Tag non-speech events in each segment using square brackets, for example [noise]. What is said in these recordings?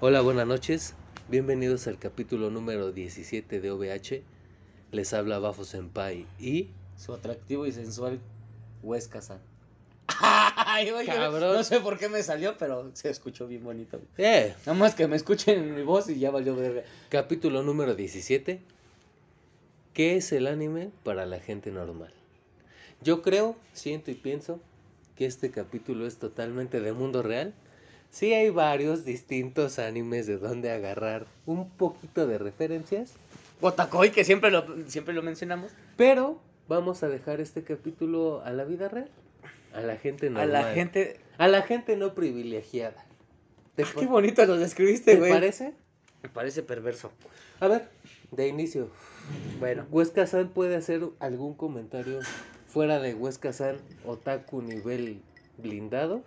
Hola, buenas noches. Bienvenidos al capítulo número 17 de OVH. Les habla Bafo Senpai y. Su atractivo y sensual Huesca San. Ay, oye, Cabrón. No sé por qué me salió, pero se escuchó bien bonito. ¡Eh! Nada más que me escuchen en mi voz y ya valió verga. Capítulo número 17. ¿Qué es el anime para la gente normal? Yo creo, siento y pienso que este capítulo es totalmente de mundo real. Sí hay varios distintos animes de donde agarrar un poquito de referencias, Botacoy, que siempre lo, siempre lo mencionamos. pero vamos a dejar este capítulo a la vida real, a la gente A normal, la gente. a la gente no privilegiada. ¿Te, Ah, qué bonito lo describiste, ¿te güey. parece? Me parece perverso. A ver, de inicio, Bueno, Huesca San puede hacer algún comentario fuera de Huesca San otaku nivel blindado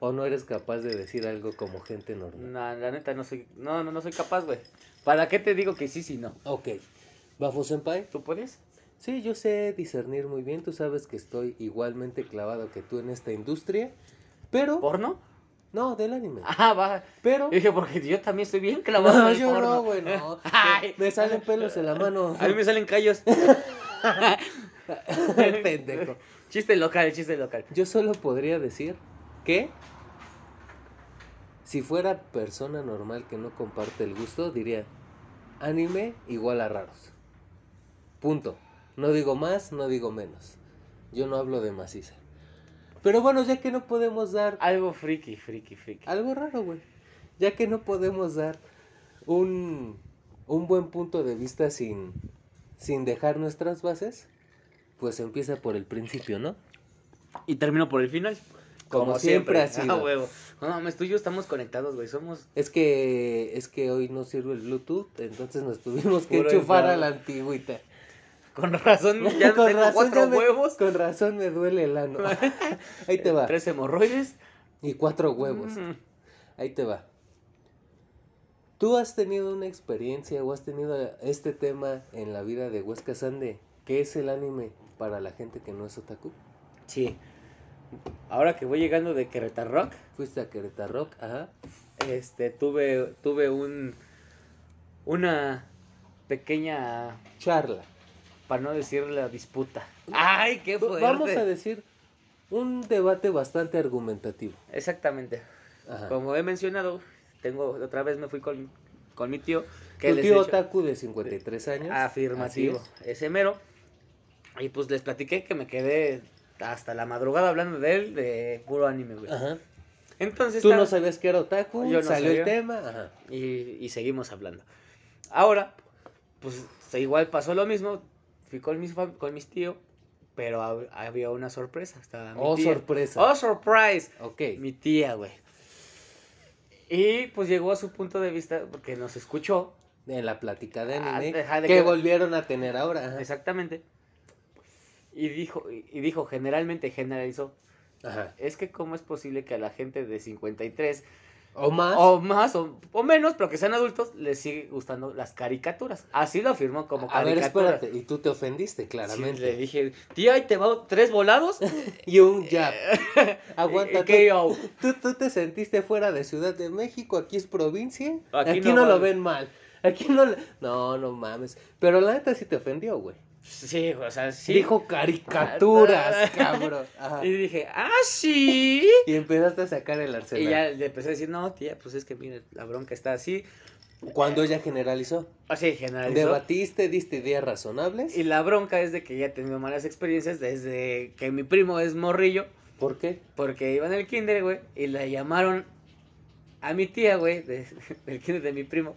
o no eres capaz de decir algo como gente normal. no, la neta no soy. No, no, no soy capaz, güey. ¿Para qué te digo que sí, sí, no? Ok. Bafo Senpai, ¿Tú puedes? sí, yo sé discernir muy bien, tú sabes que estoy igualmente clavado que tú en esta industria, pero ¿Porno? no, del anime. Ah, va. Pero Yo dije, porque yo también estoy bien clavado no, en el yo porno. no, güey, no. [laughs] Ay. Me salen pelos en la mano. A mí me salen callos. [laughs] [laughs] Pendejo. chiste local, chiste local. Yo solo podría decir que si fuera persona normal que no comparte el gusto, diría anime igual a raros. Punto. No digo más, no digo menos. Yo no hablo de maciza. Pero bueno, ya que no podemos dar Algo friki, friki, friki. algo raro, güey. Ya que no podemos dar un, un buen punto de vista sin, sin dejar nuestras bases, pues empieza por el principio, ¿no? Y termino por el final. Como siempre ha sido. [laughs] Ah, huevo. No mames, tú y yo estamos conectados, güey. Somos. Es que es que hoy no sirve el Bluetooth, entonces nos tuvimos que Puro enchufar a la antigüita. Con razón, [laughs] ya Con tengo razón cuatro ya me- huevos. Con razón me duele el ano. [laughs] Ahí te va. Tres hemorroides. Y cuatro huevos. Mm. Ahí te va. ¿Tú has tenido una experiencia o has tenido este tema en la vida de Huesca Sande? ¿Qué es el anime para la gente que no es otaku? Sí. Ahora que voy llegando de Querétaro Rock, Fuiste a Querétaro Rock, ajá. este, tuve, tuve un, una pequeña, Charla. para no decir la disputa. ¡Ay, qué fuerte! Vamos a decir un debate bastante argumentativo. Exactamente. Ajá. Como he mencionado, tengo otra vez me fui con, con mi tío. Tu les tío otaku de 53 años. Afirmativo. Así Ese mero. Y pues les platiqué que me quedé hasta la madrugada hablando de él, de puro anime, güey. Ajá. Entonces, Tú no sabías que era otaku, Yo no salió el tema, ajá. y, y seguimos hablando. Ahora, pues igual pasó lo mismo. Fui con mis, con mis tíos, pero hab- había una sorpresa. Estaba mi Oh, tía. sorpresa. ¡Oh, surprise! Ok. Mi tía, güey. Y pues llegó a su punto de vista porque nos escuchó. En la plática de Ah, anime ajá, de que que- volvieron a tener ahora. ajá. Exactamente. Y dijo, y dijo, generalmente generalizó, Ajá. es que cómo es posible que a la gente de 53 O más. o más o, o menos, pero que sean adultos, les sigue gustando las caricaturas. Así lo afirmó como a ver, espérate. Y tú te ofendiste, Sí, claramente. le dije, tía, ahí te va tres volados. [laughs] Y un jab. [laughs] Aguanta. KO. ¿Tú, tú te sentiste fuera de Ciudad de México, aquí es provincia. Aquí, Aquí no, no lo ven mal. Aquí no No, no mames. Pero la neta sí te ofendió, güey. Sí, o sea, sí. Dijo caricaturas, [laughs] cabrón. Ajá. Y dije, ah, sí. [laughs] Y empezaste a sacar el Y arsenal. ya le empecé a decir, no, tía, pues es que mire, la bronca está así. Cuando ella generalizó. Así, generalizó. Debatiste, diste ideas razonables. Y la bronca es de que ya he tenido malas experiencias desde que mi primo es morrillo. ¿Por qué? Porque iba en el kinder, güey, y le llamaron a mi tía, güey, de- [laughs] del kinder de mi primo.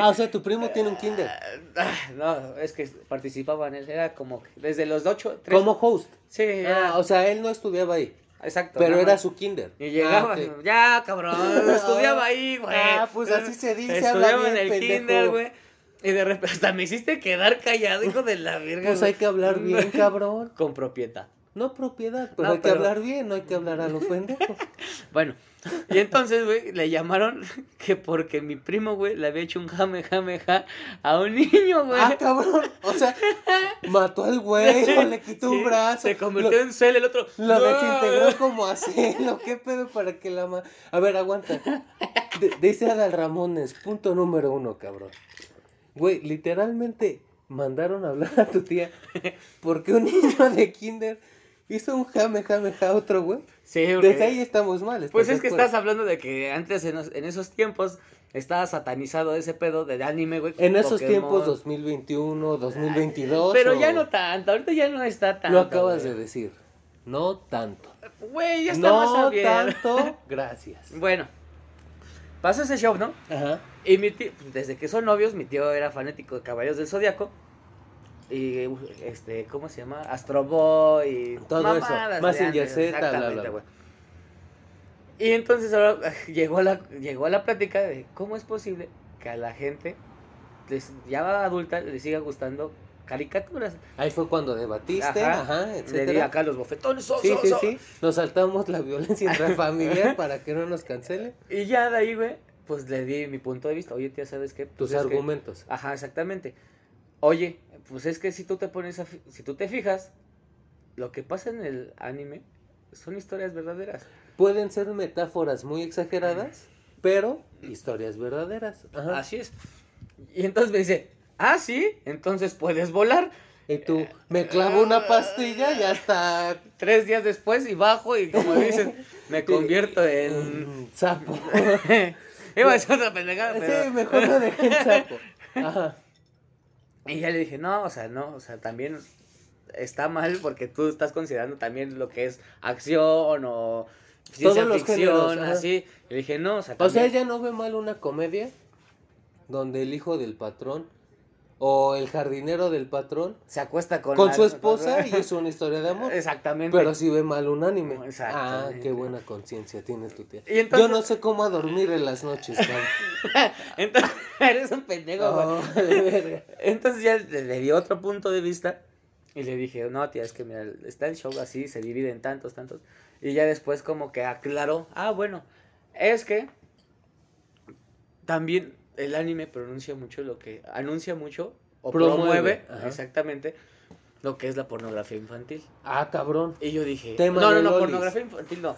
Ah, o sea, tu primo tiene un kinder. [laughs] Ah, No, es que participaba en él, era como desde los 8, 3. Como host. Sí, Ah, o sea, él no estudiaba ahí. exacto. Pero era más. su kinder. Y llegaba, Ah, ya, cabrón, [laughs] estudiaba ahí, güey. Ah, pues así se dice, Estudiaba en el pendejo. kinder, güey. Y de repente, [laughs] hasta me hiciste quedar callado, hijo de la verga. Pues hay que hablar bien, cabrón. Con propiedad. No propiedad, pero No, hay que hablar bien, no hay que hablar a lo pendejo. [laughs] Bueno, y entonces, güey, le llamaron [laughs] que porque mi primo, güey, le había hecho un jame, jame, ja a un niño, güey. ah, cabrón. O sea, [laughs] mató al güey, le quitó un brazo. Se convirtió en cel el otro. Lo ¡No! desintegró como a celo. ¿Qué pedo para que la ma... A ver, aguanta. D- dice Adal Ramones, punto número uno, cabrón. Güey, literalmente mandaron a hablar a tu tía porque un niño de kinder hizo un jame, jame, ja otro, güey. Sí, porque- Desde ahí estamos mal. ¿estás Pues es que acuerdo? estás hablando de que antes, en, esos tiempos, estaba satanizado ese pedo de anime, güey. En esos Pokémon. tiempos, 2021, 2022. Pero o- ya no tanto, ahorita ya no está tanto. Lo acabas güey. de decir. No tanto. Güey, ya está más No tanto. [laughs] Gracias. Bueno, pasó ese show, ¿no? Ajá. Y mi tío, pues, desde que son novios, mi tío era fanático de Caballeros del Zodiaco. Y, este, ¿cómo se llama? Astro Boy. y Todo eso. mamadas Mazinger antes, Z, bla, bla, bla. Y entonces ahora [laughs] llegó a la, llegó la plática de cómo es posible que a la gente, les, ya adulta, le siga gustando caricaturas. Ahí fue cuando debatiste, Ajá. ajá, Le di etcétera. acá los bofetones. so, Sí, so, sí, so. sí. Nos saltamos la violencia [laughs] intrafamiliar para que no nos cancele Y ya de ahí, güey, pues le di mi punto de vista. Oye, tía, ¿sabes qué? tus Pues es que- argumentos. Ajá, exactamente. Oye, pues es que si tú te pones a si tú te fijas, lo que pasa en el anime son historias verdaderas. Pueden ser metáforas muy exageradas, pero historias verdaderas. Ajá. Así es. Y entonces me dice, "Ah, sí, entonces puedes volar." Y tú, me clavo una pastilla y hasta Tres días después y bajo y como [laughs] dicen, me convierto en sapo. [laughs] Iba a [laughs] decir otra pendejada, pero Sí, mejor lo dejé en sapo. Ajá. Y ya le dije, no, o sea, no, o sea, también está mal porque tú estás considerando también lo que es acción o ciencia Todos ficción, así. Y le dije, no, o sea, O sea, también- ella no ve mal una comedia donde el hijo del patrón o el jardinero del patrón se acuesta con, con la- su esposa y es una historia de amor. [laughs] Exactamente. Pero sí ve mal un anime. Ah, qué buena conciencia tienes tu tía. Entonces- Yo no sé cómo a dormir en las noches. [laughs] Entonces, [laughs] eres un pendejo. Oh. Entonces ya le, le di otro punto de vista y le dije, no, tía, es que mira, está el show así, se divide en tantos, tantos. Y ya después como que aclaró, ah, bueno, es que también el anime pronuncia mucho lo que, anuncia mucho o Promueve, exactamente lo que es la pornografía infantil. Ah, cabrón. Y yo dije, Tema no, no, no, pornografía infantil no,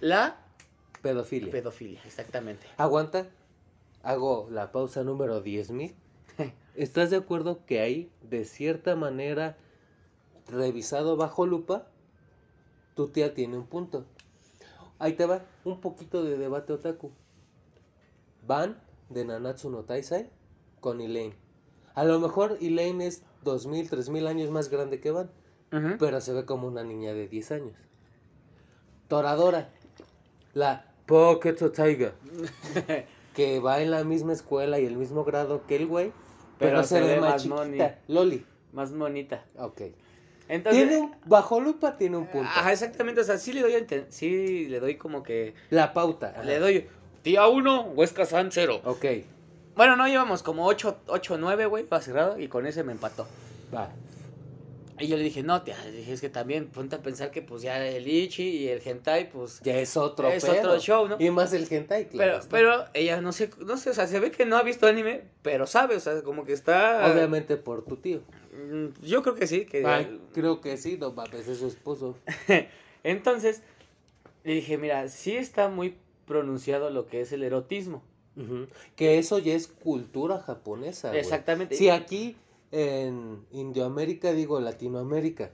la Pedofilia. pedofilia, exactamente. Aguanta. Hago la pausa número 10.000. [laughs] ¿Estás de acuerdo que ahí, de cierta manera, revisado bajo lupa, tu tía tiene un punto? Ahí te va un poquito de debate otaku. Van de Nanatsu no Taisai con Elaine. A lo mejor Elaine es 2000, 3000 años más grande que Van, pero se ve como una niña de 10 años. Toradora, la Pocket Tiger. [laughs] que va en la misma escuela y el mismo grado que el güey, pero, Pero se, ve más más chiquita. Loli. Más bonita. Ok. Entonces, Tiene un, bajo lupa tiene un punto. Ajá, exactamente, o sea, sí le doy, sí le doy como que, La pauta. ajá. le doy, tía 1, Huesca San 0. Ok, Bueno, no, íbamos como 8, 8 9, güey, va cerrado, y con ese me empató. va. Y yo le dije, no, tía, le dije, es que también ponte a pensar que pues ya el Ichi y el Hentai, pues, Ya es otro es pedo. otro show, ¿no? Y más el hentai, claro. Pero, está. pero ella no sé, no sé, o sea, se ve que no ha visto anime, pero sabe, o sea, como que está... Obviamente por tu tío. Mm, Yo creo que sí, que... Ay, creo que sí, no mames, es su esposo. [laughs] Entonces, le dije, mira, sí está muy pronunciado lo que es el erotismo. Que eso ya es cultura japonesa. Exactamente. Si aquí en Indioamérica, digo Latinoamérica,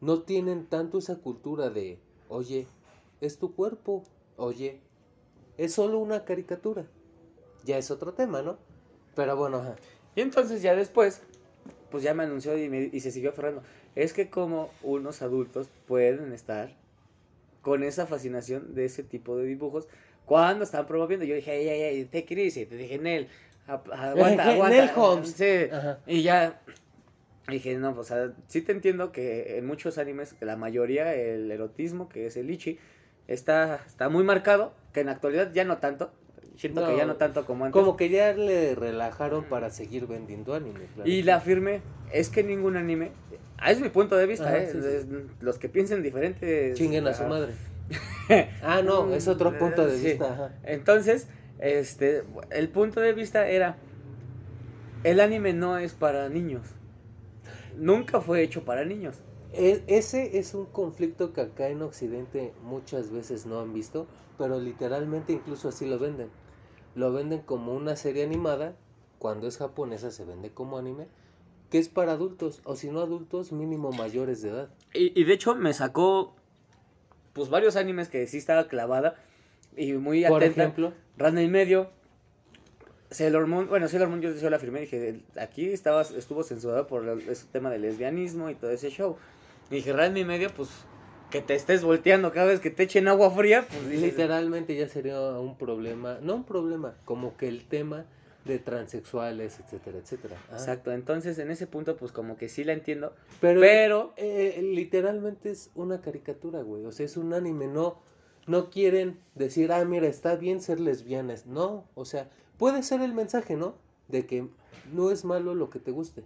no tienen tanto esa cultura de, oye, es tu cuerpo, oye, es solo una caricatura. Ya es otro tema, ¿no? Pero bueno, ajá. Y entonces ya después, pues ya me anunció y, me- y se siguió aferrando. Es que como unos adultos pueden estar con esa fascinación de ese tipo de dibujos cuando están promoviendo. Yo dije, ay, ay, ay, take it easy. Te dije, Nel, aguanta, [laughs] aguanta. Nel Holmes. Sí. Ajá. Y ya dije, no, pues, o sea, sí te entiendo que en muchos animes, la mayoría, el erotismo, que es el ichi, está, está muy marcado, que en la actualidad ya no tanto. Siento No, que ya no tanto como antes. Como que ya le relajaron para seguir vendiendo anime. claro. Y la firme es que ningún anime, ah, es mi punto de vista, Ajá, ¿eh? sí, sí. Es- los que piensen diferentes. Chinguen a su ajá. madre. [laughs] Ah, no, es otro punto de Sí. vista. ajá. Entonces, este, el punto de vista era, el anime no es para niños. Nunca fue hecho para niños. E- ese es un conflicto que acá en Occidente muchas veces no han visto, pero literalmente incluso así lo venden. Lo venden como una serie animada, cuando es japonesa se vende como anime, que es para adultos, o si no adultos, mínimo mayores de edad. Y, y de hecho me sacó, pues, varios animes que sí estaba clavada y muy Por atenta. ejemplo, Rana y medio. Sailor Moon, bueno, Sailor Moon yo, yo la firmé, dije, aquí estaba, estuvo censurado por el- ese tema del lesbianismo y todo ese show. Y dije, Rana y medio, pues, que te estés volteando cada vez que te echen agua fría, pues dices, literalmente ya sería un problema, no un problema, como que el tema de transexuales, etcétera, etcétera. Ah, Exacto, entonces en ese punto, pues como que sí la entiendo, Pero, pero eh, literalmente es una caricatura, güey. O sea, es un anime. No, no quieren decir, ah, mira, está bien ser lesbianas. No, o sea, puede ser el mensaje, ¿no? De que no es malo lo que te guste.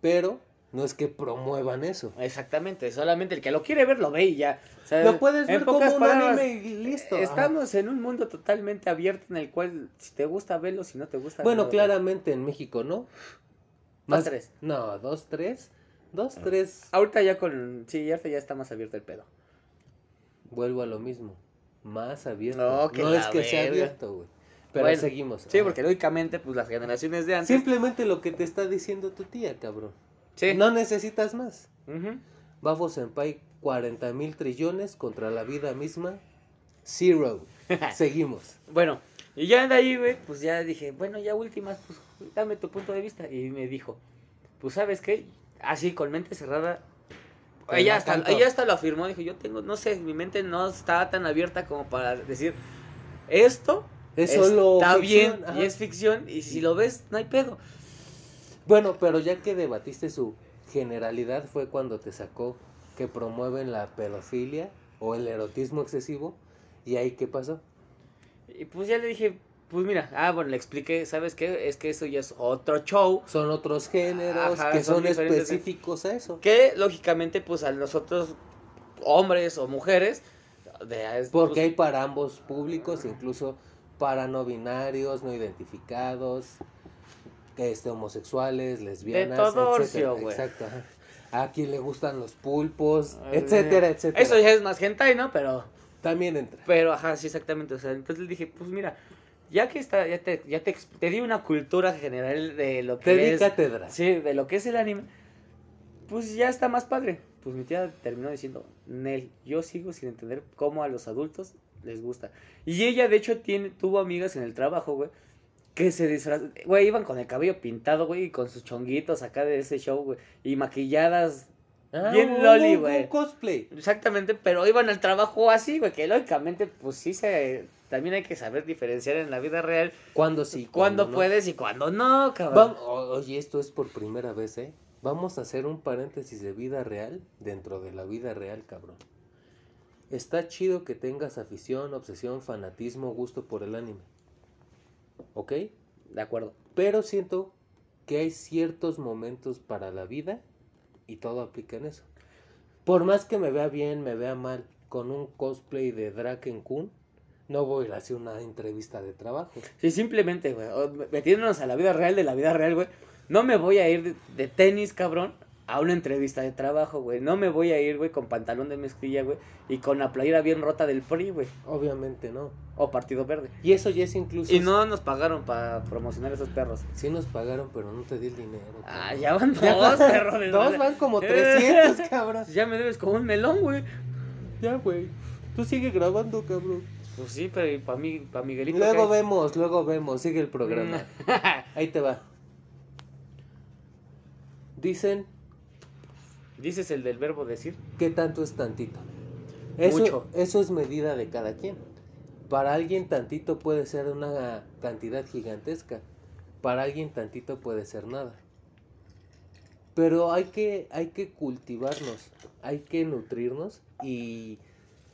Pero no es que promuevan eso. exactamente, solamente el que lo quiere ver lo ve y ya. O sea, Lo puedes ver como un palabras, anime y listo. Ajá. Estamos en un mundo totalmente abierto en el cual si te gusta verlo, si no te gusta Bueno, no claramente en México, ¿no? Dos, tres. No, dos, tres. Dos, tres. Ahorita ya con. Sí, ahorita ya está más abierto el pedo. Vuelvo a lo mismo. Más abierto. No, No, que es la que sea abierto, güey. Pero Bueno, seguimos. Sí, Ajá. porque lógicamente, pues las generaciones de antes. Simplemente lo que te está diciendo tu tía, cabrón. Sí. No necesitas más. Ujú. Bafo Senpai, 40 mil trillones contra la vida misma. Zero. [laughs] Seguimos. Bueno, y ya de ahí, güey, pues ya dije, bueno, ya últimas, pues dame tu punto de vista. Y me dijo, pues sabes qué, así con mente cerrada. Ella la hasta, ella hasta lo afirmó, dijo, yo tengo, no sé, mi mente no está tan abierta como para decir, esto Es solo está ficción, bien ajá. y es ficción, y si lo ves, no hay pedo. Bueno, pero ya que debatiste su generalidad fue cuando te sacó que promueven la pedofilia o el erotismo excesivo. ¿Y ahí qué pasó? Y pues ya le dije, pues mira, ah, bueno, le expliqué, ¿sabes qué? Es que eso ya es otro show. Son otros géneros Ajá, que son específicos a eso. Que lógicamente, pues a nosotros, hombres o mujeres, de, Porque pues, hay para ambos públicos, incluso para no binarios, no identificados, este, homosexuales, lesbianas, todo etcétera. orcio. Exacto. ajá. A quien le gustan los pulpos, Eh, etcétera, etcétera. Eso ya es más hentai, ¿no? Pero, también entra. pero, ajá, sí, exactamente. O sea, entonces le dije, pues mira, ya que está, ya te, ya te, te di una cultura general de lo Te que di es, cátedra. sí, de lo que es el anime, pues ya está más padre. Pues mi tía terminó diciendo, Nel, yo sigo sin entender cómo a los adultos les gusta. Y ella, de hecho, tiene, tuvo amigas en el trabajo, güey, que se disfrazan, güey, iban con el cabello pintado, güey, y con sus chonguitos acá de ese show, güey, y maquilladas Ah, Bien loli, güey. Cosplay. Exactamente, pero iban al trabajo así, güey, que lógicamente, pues sí se... También hay que saber diferenciar en la vida real ¿Cuándo sí? cuándo no? puedes y cuándo no, cabrón. O- oye, esto es por primera vez, ¿eh? Vamos a hacer un paréntesis de vida real dentro de la vida real, cabrón. Está chido que tengas afición, obsesión, fanatismo, gusto por el anime. ¿Ok? De acuerdo. Pero siento que hay ciertos momentos para la vida y todo aplica en eso. Por más que me vea bien, me vea mal, con un cosplay de Draken Kun, no voy a ir a hacer una entrevista de trabajo. Sí, simplemente, güey, metiéndonos a la vida real de la vida real, güey, no me voy a ir de, de tenis, cabrón, a una entrevista de trabajo, güey. No me voy a ir, güey, con pantalón de mezclilla, güey, y con la playera bien rota del PRI, güey, Obviamente no. o Partido Verde. Y eso ya es incluso... Y no nos pagaron para promocionar esos perros. Sí nos pagaron, pero no te di el dinero. Ah, ya van [laughs] dos, Ya- perro. de Dos van como Eh. 300, [laughs] cabrón. Ya me debes como un melón, güey. Ya, güey. Tú sigue grabando, cabrón. Pues sí, pero para mí, para Miguelito. Luego vemos, luego vemos. Sigue el programa. [laughs] Ahí te va. Dicen Dices el del verbo decir. que tanto es tantito. Eso, Mucho. eso es medida de cada quien. Para alguien tantito puede ser una cantidad gigantesca. Para alguien tantito puede ser nada. Pero hay que, hay que cultivarnos, hay que nutrirnos y,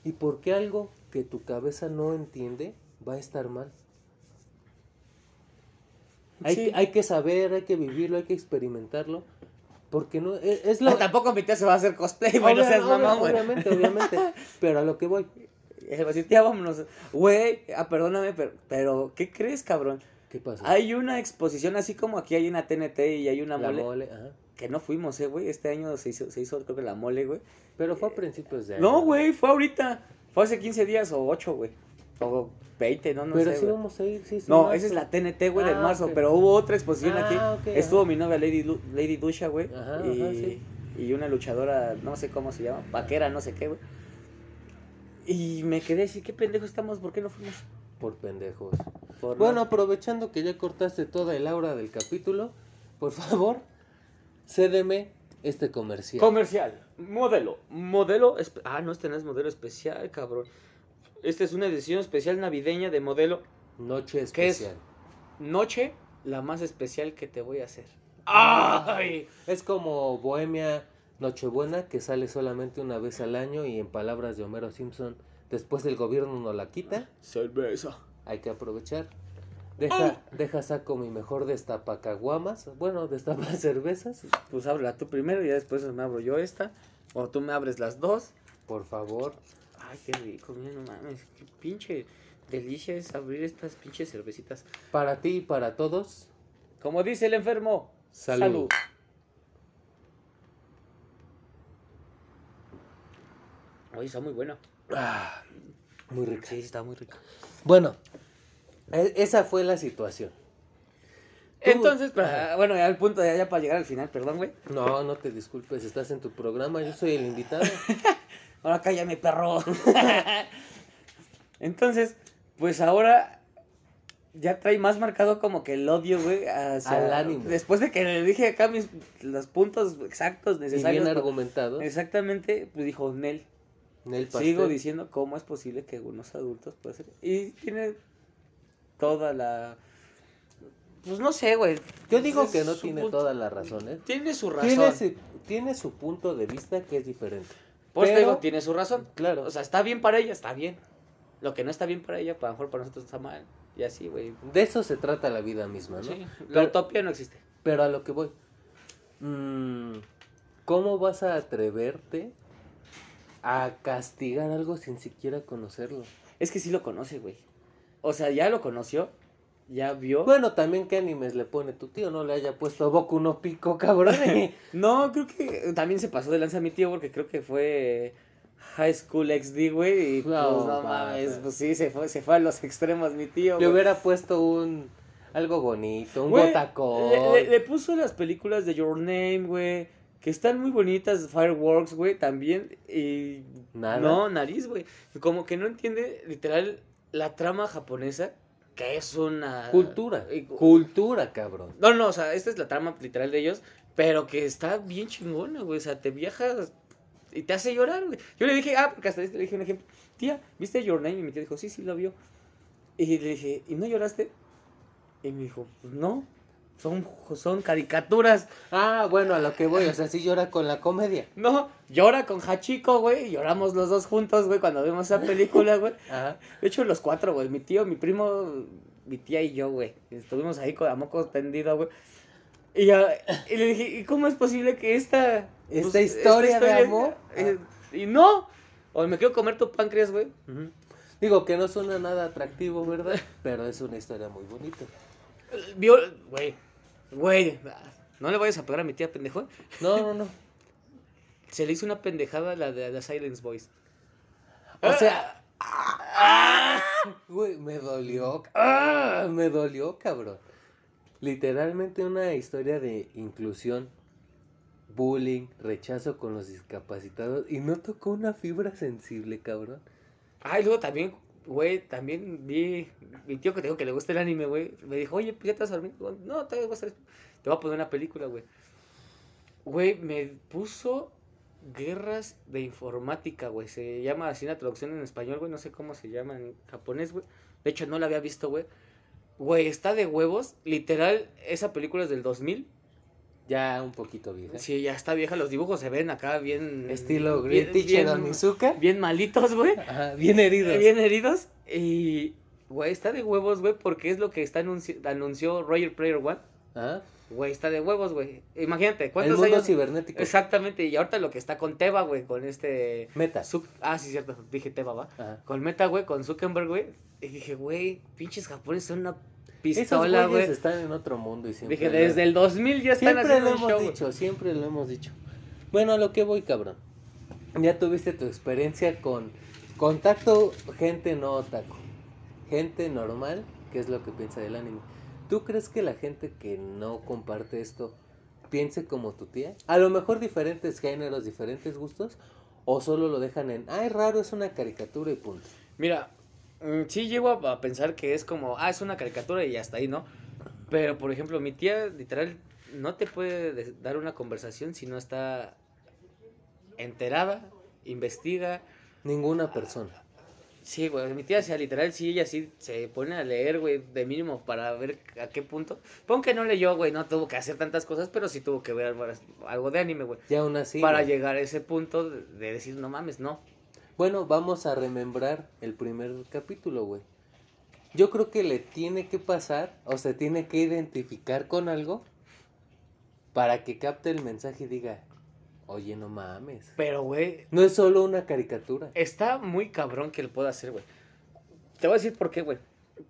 y porque algo que tu cabeza no entiende va a estar mal. Hay, Sí. hay que saber, hay que vivirlo, hay que experimentarlo. Porque no, es, es lo... No, tampoco mi tía se va a hacer cosplay, güey, no seas mamón, güey. Obviamente, obviamente. [laughs] Pero a lo que voy. Él va a decir, tía, vámonos. Güey, ah, perdóname, pero, pero, ¿qué crees, cabrón? ¿Qué pasa? Hay una exposición, así como aquí hay una TNT y hay una la mole, mole, ajá. que no fuimos, eh, güey. Este año se hizo, se hizo, creo que la mole, güey. Pero fue a principios de año. No, güey, fue ahorita. Fue hace 15 días o 8, güey. O 20, no, no Pero sé. sí güey. vamos a ir, sí, sí. No, marzo. esa es la TNT, güey, del Ah, marzo. ok. Pero hubo otra exposición aquí. Ah, ok, Estuvo ajá. mi novia Lady, Lu- Lady Dusha, güey. Ajá, y, ajá, sí. y una luchadora, no sé cómo se llama, vaquera, no sé qué, güey. Y me quedé así, qué pendejo estamos, ¿por qué no fuimos? Por pendejos. Por Bueno, no- aprovechando que ya cortaste toda el aura del capítulo, por favor, cédeme este comercial. Comercial, modelo, modelo, ah, no, este no es modelo especial, cabrón. Esta es una edición especial navideña de modelo Noche ¿Qué es? especial. Noche, la más especial que te voy a hacer. ¡Ay! [laughs] Es como Bohemia Nochebuena, que sale solamente una vez al año y en palabras de Homero Simpson, después el gobierno no la quita, Cerveza. hay que aprovechar. Deja, deja saco mi mejor destapacaguamas, bueno, destapa cervezas, Pues habla tú primero y ya después me abro yo esta. O tú me abres las dos. por favor. Ay, qué rico, mira, no mames. Qué pinche delicia es abrir estas pinches cervecitas. Para ti y para todos, Como dice el enfermo, Salud. Oye, está muy buena. ah, muy rica. Sí, está muy rica. Bueno, e- esa fue la situación. Tú- Entonces, para- bueno, ya al punto de ya para llegar al final, perdón, güey. No, no te disculpes, estás en tu programa, yo soy el invitado. [laughs] Ahora cállame, perro. [laughs] Entonces, pues ahora ya trae más marcado como que el odio, güey, hacia- Al anime. Después de que le dije acá mis los puntos exactos y necesarios. bien pa- argumentado. Exactamente, pues dijo Nel. Nel Sigo Pastel. diciendo cómo es posible que unos adultos puedan ser. Y tiene toda la. Pues no sé, güey. Yo digo que no tiene punto- todas las razones. Tiene su razón. Tiene su punto de vista que es diferente. Pues pero- digo, tiene su razón. Claro. O sea, está bien para ella, está bien. Lo que no está bien para ella, a lo mejor para nosotros está mal. Y así, güey. De eso se trata la vida misma, ¿no? Sí, La Pero- utopía no existe. Pero a lo que voy. Mm, ¿Cómo vas a atreverte a castigar algo sin siquiera conocerlo? Es que sí lo conoce, güey. O sea, ya lo conoció, ya vio. Bueno, también qué animes le pone tu tío, no le haya puesto Boku no Pico, cabrón. [laughs] No, creo que también se pasó de lanza mi tío porque creo que fue High School XD, güey. Y pues No, no, va, mames, pues sí, se fue, se fue a los extremos mi tío. le hubiera puesto un algo bonito, un. Le, le- le puso las películas de Your Name, güey. Que están muy bonitas, Fireworks, güey, también. Y. Nada. No, nariz, güey. Como que no entiende, literal, la trama japonesa, que es una. Cultura. Cultura, cabrón. No, no, o sea, esta es la trama literal de ellos, pero que está bien chingona, güey. O sea, te viajas y te hace llorar, güey. Yo le dije, ah, porque hasta le dije un ejemplo. Tía, ¿viste Your Name? Y mi tía dijo, sí, sí, lo vio. Y le dije, ¿y no lloraste? Y me dijo, pues no, son, son caricaturas. Ah, bueno, a lo que voy, o sea, sí llora con la comedia. No, llora con Hachiko, güey. Lloramos los dos juntos, güey, cuando vimos esa película, güey. [laughs] Ajá. De hecho, los cuatro, güey. Mi tío, mi primo, mi tía y yo, güey. Estuvimos ahí con la moco tendido, güey. Y, ya- y le dije, ¿y cómo es posible que esta... pues, Esta historia de amor? eh, y no. O me quiero comer tu páncreas, güey. Digo que no suena nada atractivo, ¿verdad? Pero es una historia muy bonita. Vio, güey. Güey. No le vayas a pegar a mi tía, pendejo. No, no, no. [laughs] Se le hizo una pendejada la de The Silence Voice. O sea, güey, me dolió. ¡Ah! Me dolió, cabrón. Literalmente una historia de inclusión, bullying, rechazo con los discapacitados y no tocó una fibra sensible, cabrón. Ah, y luego también, güey, también vi. Mi tío que tengo que le gusta el anime, güey. Me dijo, oye, ya te vas a dormir. No, te voy a estar- Te voy a poner una película, güey. Güey, me puso Guerras de Informática, güey. Se llama así la traducción en español, güey. No sé cómo se llama en japonés, güey. De hecho, no la había visto, güey. Güey, está de huevos. Literal, esa película es del 2000. Ya un poquito vieja. Sí, ya está vieja. Los dibujos se ven acá bien. Estilo Great Teacher bien- Onizuka. Bien malitos, güey. Ajá, bien heridos. Bien heridos. Y, Güey, está de huevos, güey, porque es lo que está anunci- anunció Roger Player One. ¿Ah? Güey, está de huevos, güey. Imagínate, El ¿cuántos mundo años? cibernético. Exactamente, y ahorita lo que está con Teba, güey, con este... Meta. Ah, sí, cierto, dije Teba, ¿va? Ajá. Con Meta, güey, con Zuckerberg, güey. Y dije, güey, pinches japoneses son una pistola, güey. están en otro mundo y siempre. Dije, desde el 2000 ya están Siempre lo haciendo hemos show, dicho, siempre lo hemos dicho. Bueno, a lo que voy, cabrón. Ya tuviste tu experiencia con contacto gente no otaku. Gente normal, que es lo que piensa del anime. ¿Tú crees que la gente que no comparte esto piense como tu tía? A lo mejor diferentes géneros, diferentes gustos, o solo lo dejan en, ay, raro, es una caricatura y punto. Mira, mm, sí llego a, pensar que es como, ah, es una caricatura y hasta ahí, ¿no? Pero, por ejemplo, mi tía, literal, no te puede de- dar una conversación si no está enterada, investiga. Ninguna persona. Sí, güey, mi tía, o sea, literal, sí, ella sí se pone a leer, güey, de mínimo para ver a qué punto. Pon que no leyó, güey, no tuvo que hacer tantas cosas, pero sí tuvo que ver algo, algo de anime, güey. Y aún así. para güey. llegar a ese punto de, de decir, no mames, no. Bueno, vamos a remembrar el primer capítulo, güey. Yo creo que le tiene que pasar, o se tiene que identificar con algo para que capte el mensaje y diga, oye, no mames. Pero, güey, No es solo una caricatura. Está muy cabrón que lo pueda hacer, güey. Te voy a decir por qué, güey.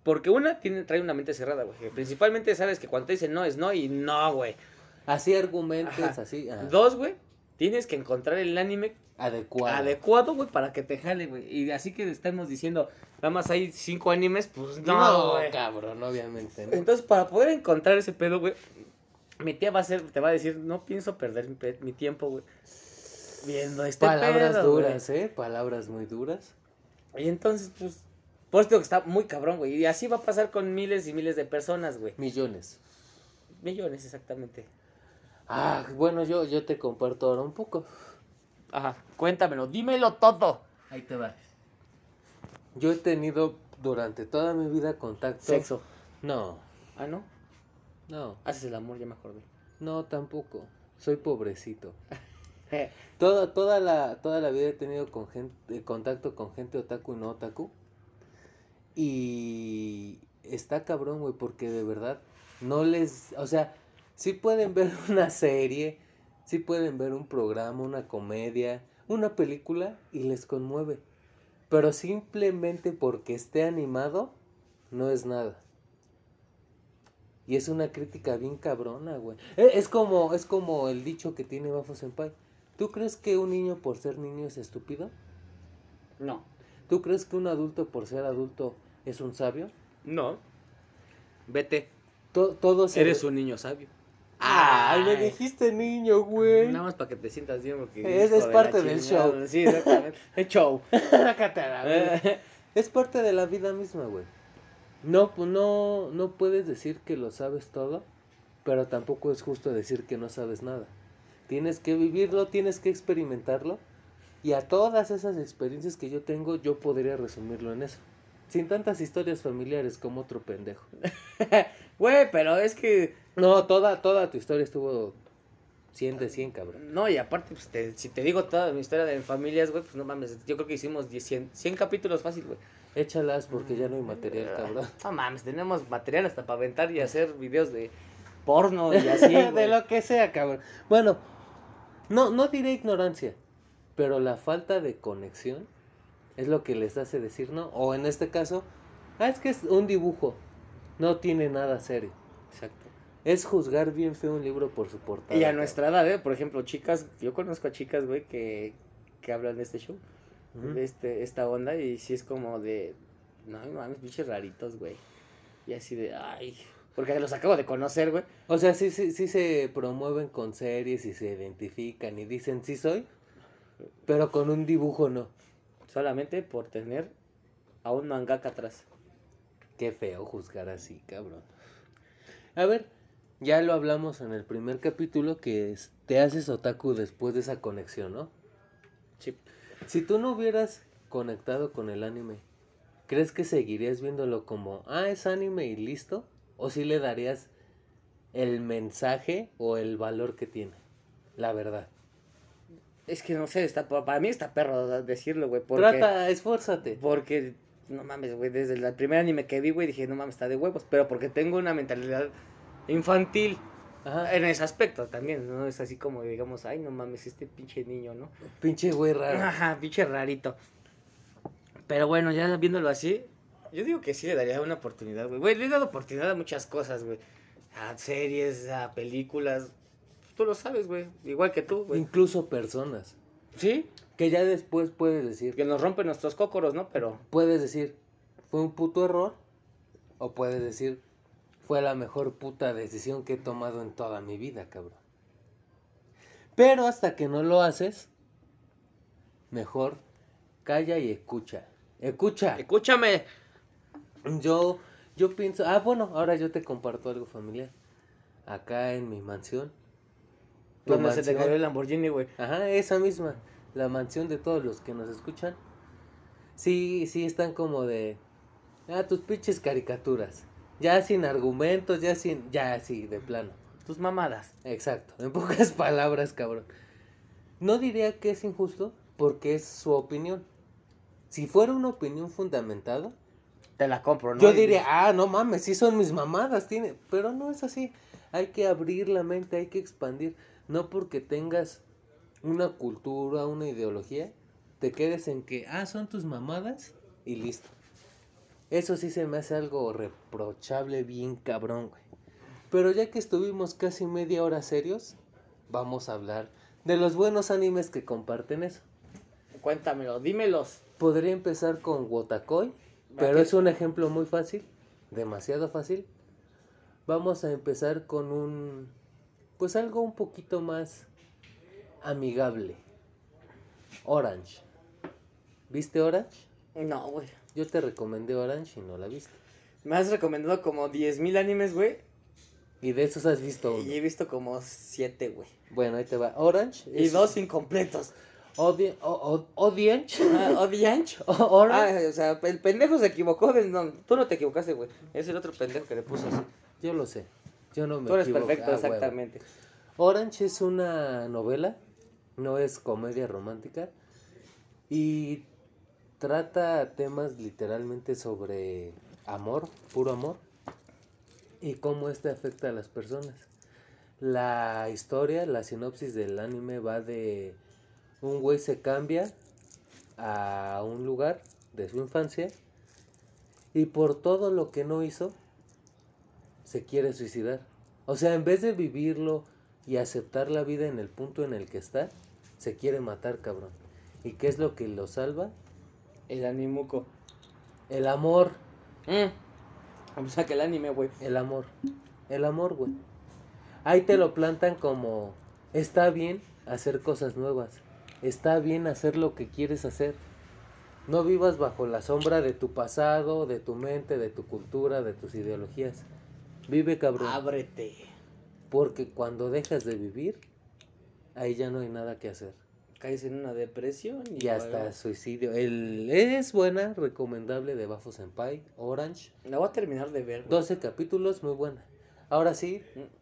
Porque una tiene, trae una mente cerrada, güey. Principalmente sabes que cuando te dicen no es no y no, güey. Así argumentos, Ajá. así, ajá, Dos, güey. Tienes que encontrar el anime adecuado. adecuado, güey, para que te jale, güey. Y así que estamos diciendo, nada más hay cinco animes, pues no, güey. cabrón, obviamente. ¿no? Entonces, para poder encontrar ese pedo, güey, mi tía va a ser, te va a decir, no pienso perder mi, mi tiempo, güey. Viendo este Palabras pedo, güey". duras, ¿eh? Palabras muy duras. Y entonces, pues, por eso digo que está muy cabrón, güey. Y así va a pasar con miles y miles de personas, güey. Millones. Millones, exactamente. Ah, bueno, yo, yo te comparto ahora un poco. Ajá, cuéntamelo, dímelo todo. Ahí te va. Yo he tenido durante toda mi vida contacto. Sexo. No, Ah, ¿no? No, Haces el amor, ya me acordé. no tampoco. Soy pobrecito. [laughs] Toda, toda la, toda la vida he tenido con gente, contacto con gente otaku y no otaku. Y está cabrón, güey, porque de verdad no les, o sea, sí pueden ver [laughs] una serie, sí pueden ver un programa, una comedia, una película y les conmueve. Pero simplemente porque esté animado, no es nada. Y es una crítica bien cabrona, güey. E- Es como, es como el dicho que tiene Bafo Senpai. ¿Tú crees que un niño por ser niño es estúpido? No. ¿Tú crees que un adulto por ser adulto es un sabio? No. Vete. To- todo se Eres re- un niño sabio. ¡Ay, me dijiste niño, güey! Nada más para que te sientas bien porque... Es- es parte del show. Sí, exactamente. [laughs] Es show. Sácate a la verga. es parte de la vida misma, güey. No, pues no, no puedes decir que lo sabes todo, pero tampoco es justo decir que no sabes nada. Tienes que vivirlo, tienes que experimentarlo. Y a todas esas experiencias que yo tengo, yo podría resumirlo en eso. Sin tantas historias familiares como otro pendejo. [laughs] Güey, pero es que... No, toda, toda tu historia estuvo 100 de 100, cabrón. No, y aparte, pues, te- si te digo toda mi historia de familias, güey, pues no mames. Yo creo que hicimos 10, 100, 100 capítulos fácil, güey. Échalas porque ya no hay material, cabrón. [laughs] No mames, tenemos material hasta para aventar y hacer videos de porno y [laughs] así, de lo que sea, cabrón. Bueno, no, no diré ignorancia, pero la falta de conexión es lo que les hace decir no. O en este caso, ah, es que es un dibujo, no tiene nada serio. Exacto. Es juzgar bien feo un libro por su portada. Y a nuestra edad, ¿eh? Por ejemplo, chicas, yo conozco a chicas, güey, que, que hablan de este show, Este, esta onda, y sí es como de, no mames, bichos raritos, güey. Y así de, ay, porque los acabo de conocer, güey. O sea, sí, sí, sí se promueven con series y se identifican y dicen sí soy, pero con un dibujo no. Solamente por tener a un mangaka atrás. Qué feo juzgar así, cabrón. A ver, ya lo hablamos en el primer capítulo que es, te haces otaku después de esa conexión, ¿no? Sí. Si tú no hubieras conectado con el anime, ¿crees que seguirías viéndolo como, ah, es anime y listo? ¿O si le darías el mensaje o el valor que tiene? La verdad. Es que no sé, está, para mí está perro decirlo, güey. Porque, Trata, esfuérzate. porque no mames, güey, desde el primer anime que vi, güey, dije, no mames, está de huevos, pero porque tengo una mentalidad infantil. Ajá. En ese aspecto también, ¿no? Es así como, digamos, ay, no mames, este pinche niño, ¿no? Pinche güey raro. Ajá, pinche rarito. Pero bueno, ya viéndolo así, yo digo que sí le daría una oportunidad, güey. Güey, le he dado oportunidad a muchas cosas, güey. A series, a películas. Tú lo sabes, güey. Igual que tú, güey. Incluso personas. Sí, Que ya después puedes decir, que nos rompen nuestros cócoros, ¿no? Pero puedes decir, fue un puto error. O puedes decir, fue la mejor puta decisión que he tomado en toda mi vida, cabrón. Pero hasta que no lo haces, mejor calla y escucha. Escucha. escúchame. Yo, yo pienso, ah, bueno, ahora yo te comparto algo familiar. Acá en mi mansión. Donde se te cayó el Lamborghini, güey. Ajá, esa misma. La mansión de todos los que nos escuchan. Sí, sí están como de. Ah, tus pinches caricaturas. Ya sin argumentos, ya sin. Ya así, de plano. Tus mamadas. Exacto. En pocas [laughs] palabras, cabrón. No diría que es injusto porque es su opinión. Si fuera una opinión fundamentada, Te la compro, ¿no? yo diría, ah, no mames, sí son mis mamadas, tiene. Pero no es así. Hay que abrir la mente, hay que expandir. No porque tengas una cultura, una ideología, te quedes en que, ah, son tus mamadas y listo. Eso sí se me hace algo reprochable, bien cabrón, güey. Pero ya que estuvimos casi media hora serios, vamos a hablar de los buenos animes que comparten eso. Cuéntamelo, dímelos. Podría empezar con Wotakoi, pero es un ejemplo muy fácil, demasiado fácil. Vamos a empezar con un, pues algo un poquito más amigable. Orange. ¿Viste Orange? No, güey. Yo te recomendé Orange y no la viste. Me has recomendado como 10.000 animes, güey. Y de esos has visto uno. Y he visto como 7, güey. Bueno, ahí te va. Orange. Y es dos incompletos. Odianch. Ah, Odianch. [laughs] Orange. Ah, o sea, el pendejo se equivocó. de- no, tú no te equivocaste, güey. Es el otro pendejo que le puso así. Yo lo sé. Yo no me Tú eres equivoco. perfecto, Ah, huevo. exactamente. Orange es una novela, no es comedia romántica y trata temas literalmente sobre amor, puro amor y cómo este afecta a las personas. La historia, la sinopsis del anime va de un güey se cambia a un lugar de su infancia y por todo lo que no hizo se quiere suicidar. O sea, en vez de vivirlo y aceptar la vida en el punto en el que está, se quiere matar, cabrón. ¿Y qué es lo que lo salva? El animuco. El amor, Mm. O sea, que el anime, güey. el amor, el amor, güey. Ahí te lo plantan como, está bien hacer cosas nuevas, está bien hacer lo que quieres hacer. No vivas bajo la sombra de tu pasado, de tu mente, de tu cultura, de tus ideologías. Vive, cabrón. Ábrete. Porque cuando dejas de vivir, ahí ya no hay nada que hacer. Caes en una depresión y, Y hasta suicidio. El, es buena, recomendable de Bafo Senpai, Orange. La voy a terminar de ver, güey. 12 capítulos, muy buena. Ahora sí,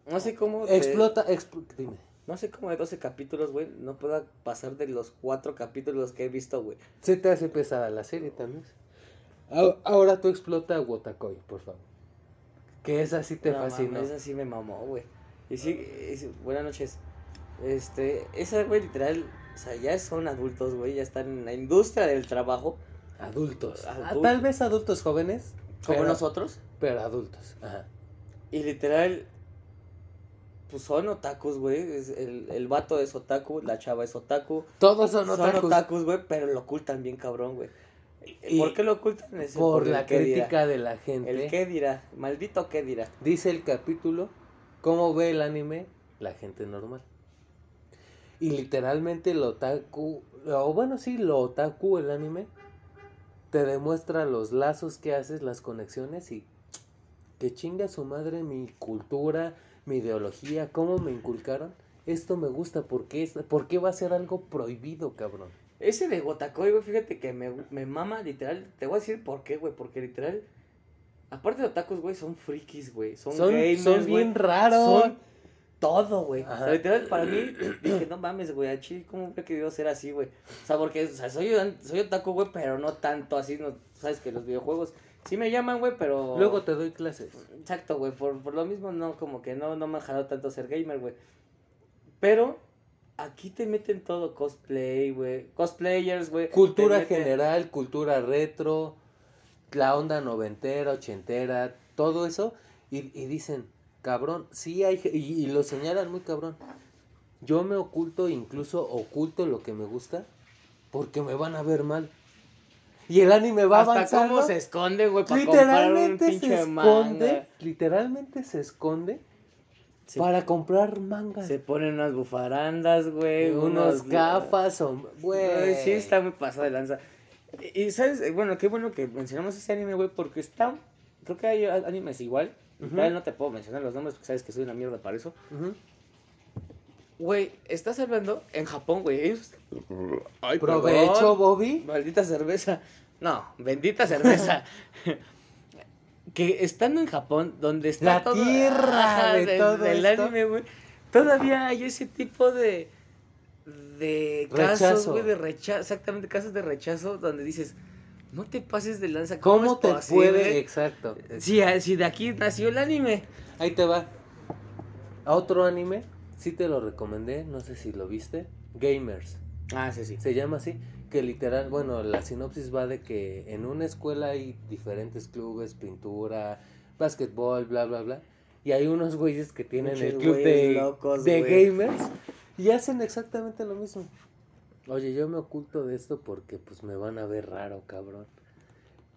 No sé cómo. explota, expl- dime. No sé cómo de 12 capítulos, güey, no pueda pasar de los 4 capítulos que he visto, güey. Se te hace pesada la serie también. Ahora, tú explota Wotakoi, por favor. Que esa sí te No fascinó. esa sí me mamó, güey. Y sí, es- buenas noches. Este, esa, güey, literal, o sea, ya son adultos, güey, ya están en la industria del trabajo, Adultos. Ah, Adultos. tal vez adultos jóvenes. como pero- nosotros. Pero adultos. Ajá. Y literal, pues son otakus, güey. El, el vato es otaku, la chava es otaku. Todos son Son otakus. otakus, güey, pero lo ocultan bien cabrón, güey. Y- ¿Por qué lo ocultan? Por la dirá. crítica de la gente. El qué dirá, maldito qué dirá. Dice el capítulo cómo ve el anime la gente normal. Y literalmente lo otaku, o bueno, sí, lo otaku, el anime, te demuestra los lazos que haces, las conexiones y que chinga su madre mi cultura, mi ideología, cómo me inculcaron. Esto me gusta, ¿por qué, es, ¿por qué va a ser algo prohibido, cabrón? Ese de Gotakoi, güey, fíjate que me, me mama, literal. Te voy a decir por qué, güey. Porque literal, aparte de otakus, güey, son frikis, güey. Son, Son, gamers, son güey. bien raros. Son todo, güey. O sea, Ajá. literal, para mí, [clears throat] dije, no mames, güey, a Chile, ¿cómo hubiera querido ser así, güey? O sea, porque, o sea, soy, soy otaku, güey, pero no tanto así, no, sabes que los videojuegos sí me llaman, güey, pero... Luego te doy clases. Exacto, güey, por, por lo mismo, no, como que no, no me ha jalado tanto ser gamer, güey. Pero, aquí te meten todo, cosplay, güey, cosplayers, güey. Cultura meten- general, cultura retro, la onda noventera, ochentera, todo eso. Y, y dicen, cabrón, sí hay... Y, y lo señalan muy cabrón. Yo me oculto, incluso oculto lo que me gusta, porque me van a ver mal. Y el anime va Hasta avanzando. cómo se esconde, güey, para literalmente se esconde, literalmente se esconde para comprar manga. se ponen unas bufarandas, güey. unos unos- gafas, o- güey. Sí, está muy pasado de lanza. Y, y, ¿sabes? Bueno, qué bueno que mencionamos ese anime, güey, porque está... Creo que hay animes igual. No te puedo mencionar los nombres porque sabes que soy una mierda para eso. Güey, estás hablando en Japón, güey. Ay, Provecho, perdón. Bobby. Maldita cerveza. No, bendita cerveza. [laughs] que estando en Japón, donde está La todo, tierra de del- todo del esto. anime, güey, todavía hay ese tipo de de casos, güey, de rechazo, exactamente casos de rechazo donde dices, no te pases de lanza, ¿Cómo es te posible? puede? Exacto. Si, si de aquí nació el anime. Ahí te va. A otro anime, sí te lo recomendé, no sé si lo viste. Gamers. Ah, sí, sí. Se llama así. Que literal, bueno, la sinopsis va de que en una escuela hay diferentes clubes, pintura, básquetbol, bla, bla, bla. Y hay unos güeyes que tienen Muchos el club de, locos, de gamers y hacen exactamente lo mismo. Oye, yo me oculto de esto porque pues me van a ver raro, cabrón.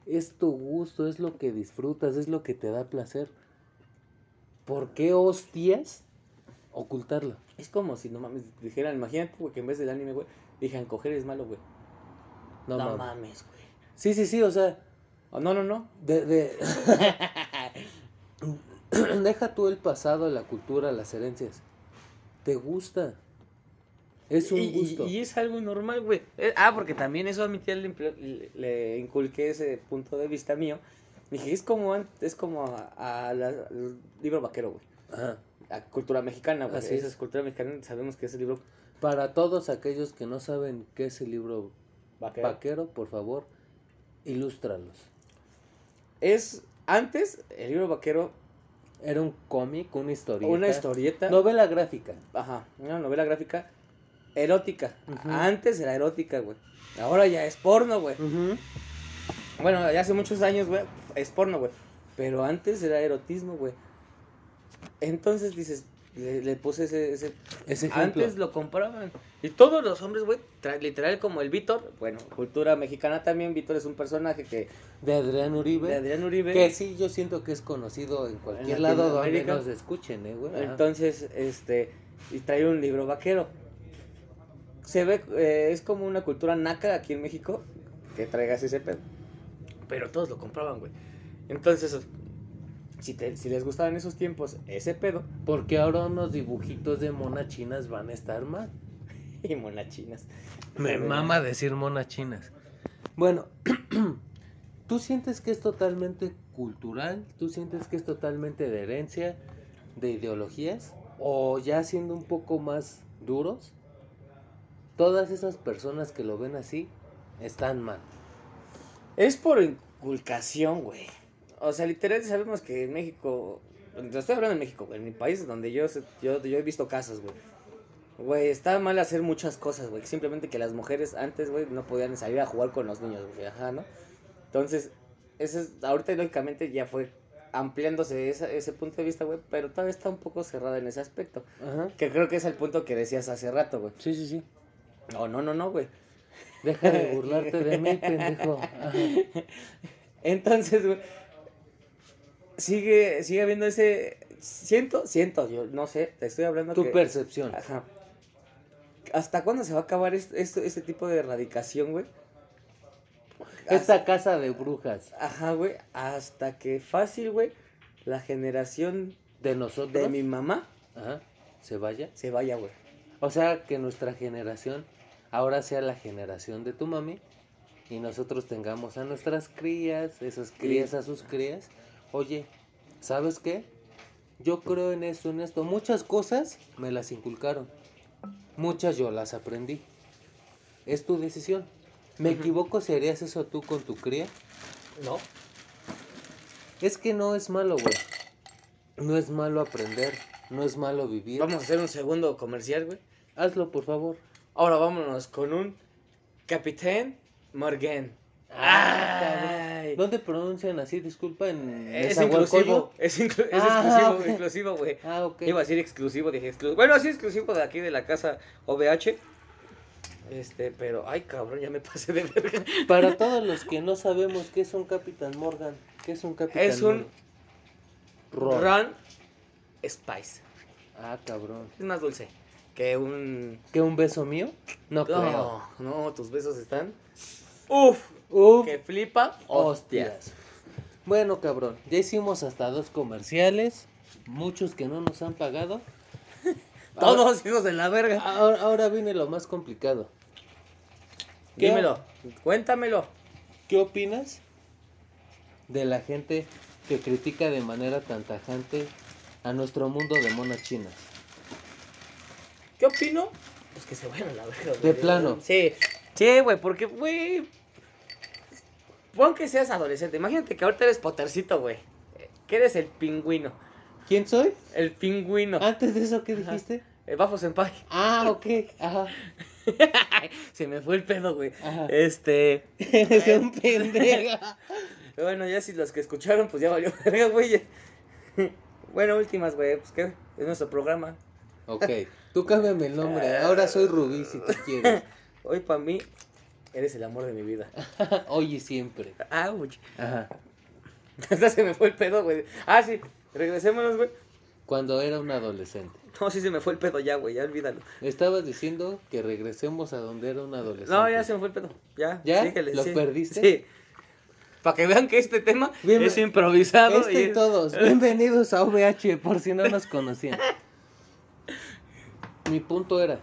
Es tu gusto, es lo que disfrutas, es lo que te da placer. ¿Por qué hostias ocultarlo? Es como si no mames, dijeran, imagínate, güey, que en vez del anime, güey, dijeran, coger es malo, güey. No, No, mames. mames, güey. Sí, sí, sí, o sea, Oh, no, no, no. de, de... [laughs] deja tú el pasado, la cultura, las herencias. ¿Te gusta? Es un y, gusto. Y, es algo normal, güey. Eh, ah, porque también eso a mi tía le, impl- le- le inculqué ese punto de vista mío. Dije, es como, es como a, a la- al libro vaquero, güey. Ajá. A cultura mexicana, güey. Así Esa es cultura mexicana, sabemos que ese libro Para todos aquellos que no saben qué es el libro vaquero. vaquero, por favor, ilústralos. Es, antes, el libro vaquero, Era un cómic, una historieta. una historieta. Novela gráfica. Ajá, una novela gráfica erótica. Antes era erótica, güey. Ahora ya es porno, güey. Bueno, ya hace muchos años, güey, es porno, güey. Pero antes era erotismo, güey. Entonces dices, le, le puse ese, ese- Ese ejemplo. Antes lo compraban. Y todos los hombres, güey, literal como el Víctor. Bueno, cultura mexicana también. Víctor es un personaje que... De Adrián Uribe. De Adrián Uribe. Que sí, yo siento que es conocido en cualquier En lado donde nos escuchen, ¿eh, güey? Entonces, este... Y trae un libro vaquero. Se ve, eh, es como una cultura naca aquí en México. Que traigas ese pedo. Pero todos lo compraban, güey. Entonces, si, te- si les gustaba en esos tiempos ese pedo, Porque ahora unos dibujitos de monas chinas van a estar mal. [laughs] y monachinas. Me Pero- mama decir monas chinas. Bueno, [clears throat] ¿tú sientes que es totalmente cultural? ¿Tú sientes que es totalmente de herencia, de ideologías? ¿O ya siendo un poco más duros? Todas esas personas que lo ven así están mal. Es por inculcación, güey. O sea, literal sabemos que en México, estoy hablando de México, güey, en mi país donde yo, yo, yo he visto casos, güey. Güey, está mal hacer muchas cosas, güey. Simplemente que las mujeres antes, güey, no podían salir a jugar con los niños, güey. Ajá, ¿no? Entonces, ese es, ahorita lógicamente ya fue ampliándose esa- ese punto de vista, güey, pero todavía está un poco cerrada en ese aspecto. Ajá. Que creo que es el punto que decías hace rato, güey. Sí, sí, sí. No, no, no, no, güey. Deja de burlarte de mí, pendejo. [laughs] Entonces, güey, sigue, sigue habiendo ese, siento, siento, yo no sé, te estoy hablando Tu que, percepción. ajá. ¿Hasta cuándo se va a acabar este, este, este tipo de erradicación, güey? Esta casa de brujas Ajá, güey, hasta que fácil, güey, la generación de nosotros de mi mamá ajá, se vaya. se vaya, güey. O sea, que nuestra generación ahora sea la generación de tu mami y nosotros tengamos a nuestras crías, esas crías a sus crías. Oye, ¿sabes qué? Yo creo en esto, en esto. Muchas cosas me las inculcaron. Muchas yo las aprendí. Es tu decisión. ¿Me equivoco si harías eso tú con tu cría? No. Es que no es malo, güey. No es malo aprender. No es malo vivir. Vamos a hacer un segundo comercial, güey. Hazlo, por favor. Ahora vámonos con un Capitán Morgan. Ay. ¿Dónde pronuncian así? Disculpa, en Es inclusivo. Es, inclu- es Ah, exclusivo, exclusivo, güey. Ah, ok. Iba a decir exclusivo, dije exclusivo. Bueno, sí, exclusivo de aquí de la casa OVH. Este, pero, ay, cabrón, ya me pasé de verga. Para todos los que no sabemos qué es un Capitán Morgan, ¿qué es un Capitán Es un? Ron. Spice. Ah, cabrón. Es más dulce que un. ¿Qué un beso mío? No creo. No, no, tus besos están. Uf, Uf, que flipa. Hostias. hostias. Bueno, cabrón, ya hicimos hasta dos comerciales, muchos que no nos han pagado. [laughs] Todos hijos de la verga. Ahora, ahora viene lo más complicado. ¿Qué- Dímelo, cuéntamelo. ¿Qué opinas de la gente que critica de manera tan tajante a nuestro mundo de monas chinas? ¿Qué opino? Pues que se vayan a la verga. güey. De plano. Sí. Sí, güey, porque, güey. Pon que seas adolescente. Imagínate que ahorita eres potercito, güey. Que eres el pingüino. ¿Quién soy? El pingüino. Antes de eso, ¿qué Ajá. dijiste? El bafo senpai. Ah, ok. Ajá. [laughs] Se me fue el pedo, güey. Ajá. Este. [laughs] Eres un pendejo. [laughs] Bueno, ya si los que escucharon, pues ya valió verga, güey. Bueno, últimas, güey. Pues qué. Es nuestro programa. Ok, tú cámbiame el nombre. Ahora soy Rubí si tú quieres. [laughs] Hoy para mí, eres el amor de mi vida. [laughs] Hoy y siempre. Ouch. Ajá. [laughs] Hasta se me fue el pedo, güey. Ah, sí. Regresémonos, güey. Cuando era un adolescente. No, sí se me fue el pedo ya, güey. Ya olvídalo. Estabas diciendo que regresemos a donde era un adolescente. No, ya se me fue el pedo. Ya. ¿Ya? síguele, ¿Lo sí. perdiste? Sí. Para que vean que este tema Bien, es improvisado. Este y y- todos, bienvenidos a VH, por si no nos conocían. Mi punto era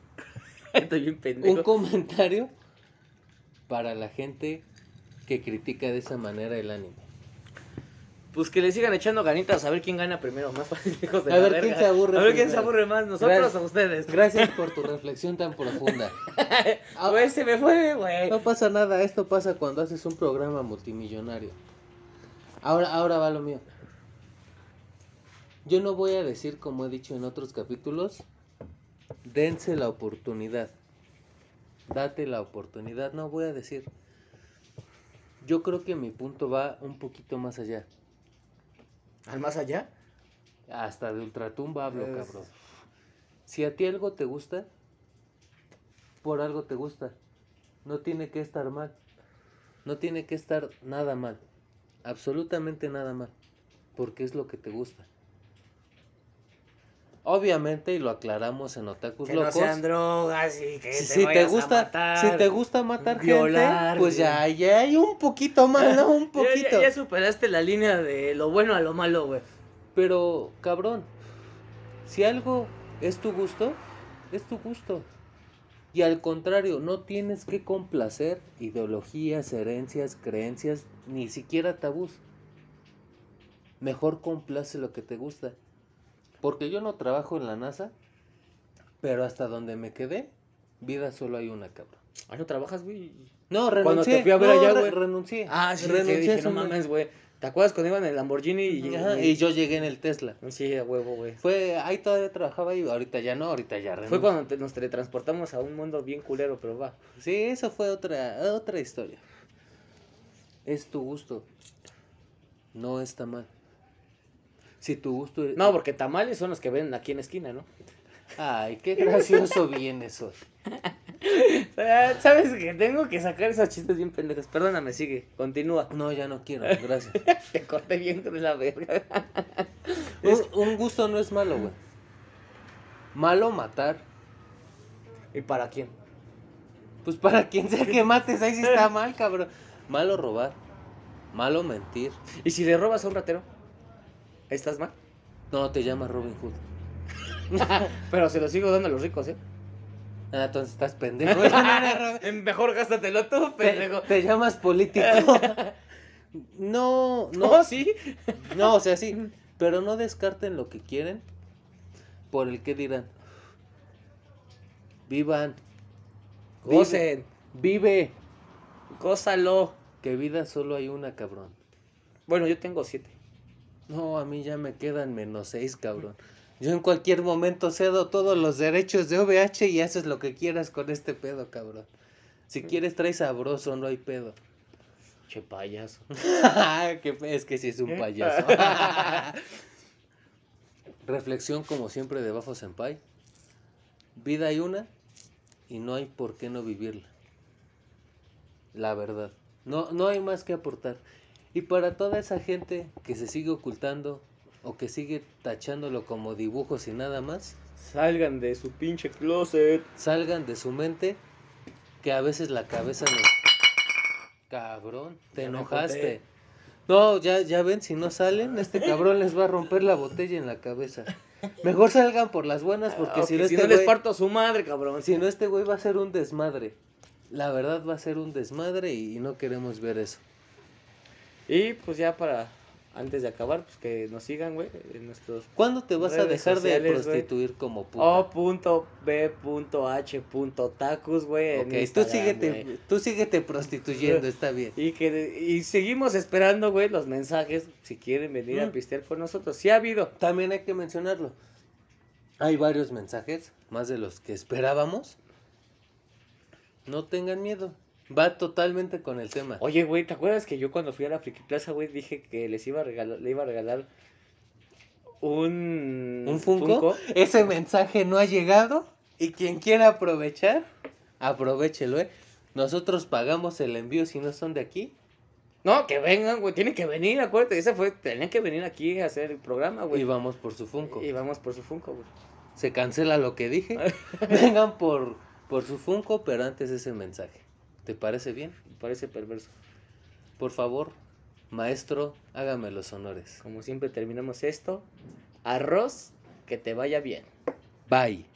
[laughs] Estoy bien pendejo. un comentario para la gente que critica de esa manera el anime. Pues que le sigan echando ganitas a ver quién gana primero. Más fácil, [laughs] de A la ver verga. quién se aburre A ver quién se aburre más, nosotros Gracias. o ustedes. Gracias por tu [laughs] reflexión tan profunda. Ah, Güey, se me fue, güey. No pasa nada, esto pasa cuando haces un programa multimillonario. Ahora, ahora va lo mío. Yo no voy a decir, como he dicho en otros capítulos, dense la oportunidad. Date la oportunidad, no voy a decir. Yo creo que mi punto va un poquito más allá. ¿Al más allá? Hasta de ultratumba hablo, Es- cabrón. Si a ti algo te gusta, por algo te gusta. No tiene que estar mal. No tiene que estar nada mal. Absolutamente nada mal. Porque es lo que te gusta. Obviamente, y lo aclaramos en Otakus Que no Locos. sean drogas y que si, te si te vayas a gusta, matar. si te gusta matar violar, gente, pues güey. ya, ya hay un poquito más, ¿no? Un [laughs] Ya- poquito. Ya, ya superaste la línea de lo bueno a lo malo, güey. Pero, cabrón, si algo es tu gusto, es tu gusto. Y al contrario, no tienes que complacer ideologías, herencias, creencias, ni siquiera tabús. Mejor complace lo que te gusta. Porque yo no trabajo en la NASA, pero hasta donde me quedé, vida solo hay una, cabrón. Ah, ¿no trabajas, güey? No, Cuando renuncié. te fui a ver no, allá, re- güey. renuncié. Ah, sí, renuncié dije, no mames, güey. ¿Te acuerdas cuando iban en el Lamborghini y... Ajá, y yo llegué en el Tesla. Sí, a huevo, güey. Fue, ahí todavía trabajaba y ahorita ya no, ahorita ya renuncio. Fue cuando te- nos teletransportamos a un mundo bien culero, pero va. Sí, eso fue otra, otra historia. Es tu gusto. No está mal. Si tu gusto es... No, porque tamales son los que ven aquí en la esquina, ¿no? Ay, qué gracioso vienes hoy. Ah, Sabes que tengo que sacar esos chistes bien pendejos. Perdóname, sigue. Continúa. No, ya no quiero, [laughs] gracias. Te corté bien con la verga. [laughs] Un, un gusto no es malo, güey. Malo matar. ¿Y para quién? Pues para quien sea que mates, ahí sí está [laughs] mal, cabrón. Malo robar. Malo mentir. ¿Y si le robas a un ratero? ¿Estás mal? No, te llamas Robin Hood. [laughs] Pero se lo sigo dando a los ricos, ¿eh? Ah, entonces estás pendejo. [laughs] Mejor gástatelo tú, pendejo. te llamas político. [laughs] No, No, no, sí. no, o sea, sí. Pero no descarten lo que quieren por el que dirán. Vivan. Gocen, Vive. gózalo. Que vida solo hay una, cabrón. Bueno, yo tengo siete. No, a mí ya me quedan menos seis, cabrón. Yo en cualquier momento cedo todos los derechos de OVH y haces lo que quieras con este pedo, cabrón. Si quieres trae sabroso, no hay pedo. Che payaso. [laughs] Qué fe- es que sí es un payaso. [laughs] Reflexión como siempre de Bafo Senpai. Vida hay una y no hay por qué no vivirla. La verdad. No, no hay más que aportar. Y para toda esa gente que se sigue ocultando o que sigue tachándolo como dibujos y nada más, Salgan de su pinche closet. salgan de su mente que a veces la cabeza nos... Cabrón, te Ya enojaste. No, ya, ya ven, si no salen, este cabrón les va a romper la botella en la cabeza. Mejor salgan por las buenas porque Ah, si no si este no les parto a su madre, cabrón. si no este güey va a ser un desmadre. La verdad va a ser un desmadre y, y no queremos ver eso. Y pues ya para, antes de acabar, pues que nos sigan, güey, en nuestros ¿Cuándo te vas a dejar de sociales, güey. prostituir como puta? O.B.H.tacos, güey. en ok, tú síguete, güey. tú síguete prostituyendo, [laughs] está bien. Y que y seguimos esperando, güey, los mensajes si quieren venir a Mm. pistear con nosotros. Sí ha habido. También hay que mencionarlo. Hay varios mensajes, más de los que esperábamos. No tengan miedo. Va totalmente con el tema. Oye, güey, ¿te acuerdas que yo cuando fui a la Friki Plaza, güey, dije que les iba a regalar, le iba a regalar un ¿Un Funko? Ese mensaje no ha llegado. Y quien quiera aprovechar, aprovechelo, ¿eh? Nosotros pagamos el envío si no son de aquí. No, que vengan, güey, tienen que venir, acuérdate, ese fue, tenían que venir aquí a hacer el programa, güey. Y vamos por su Funko. Y vamos por su Funko, güey. Se cancela lo que dije. [laughs] Vengan por, por su Funko, pero antes ese mensaje. ¿Te parece bien? Me parece perverso. Por favor, maestro, hágame los honores. Como siempre terminamos esto. Arroz, que te vaya bien. Bye.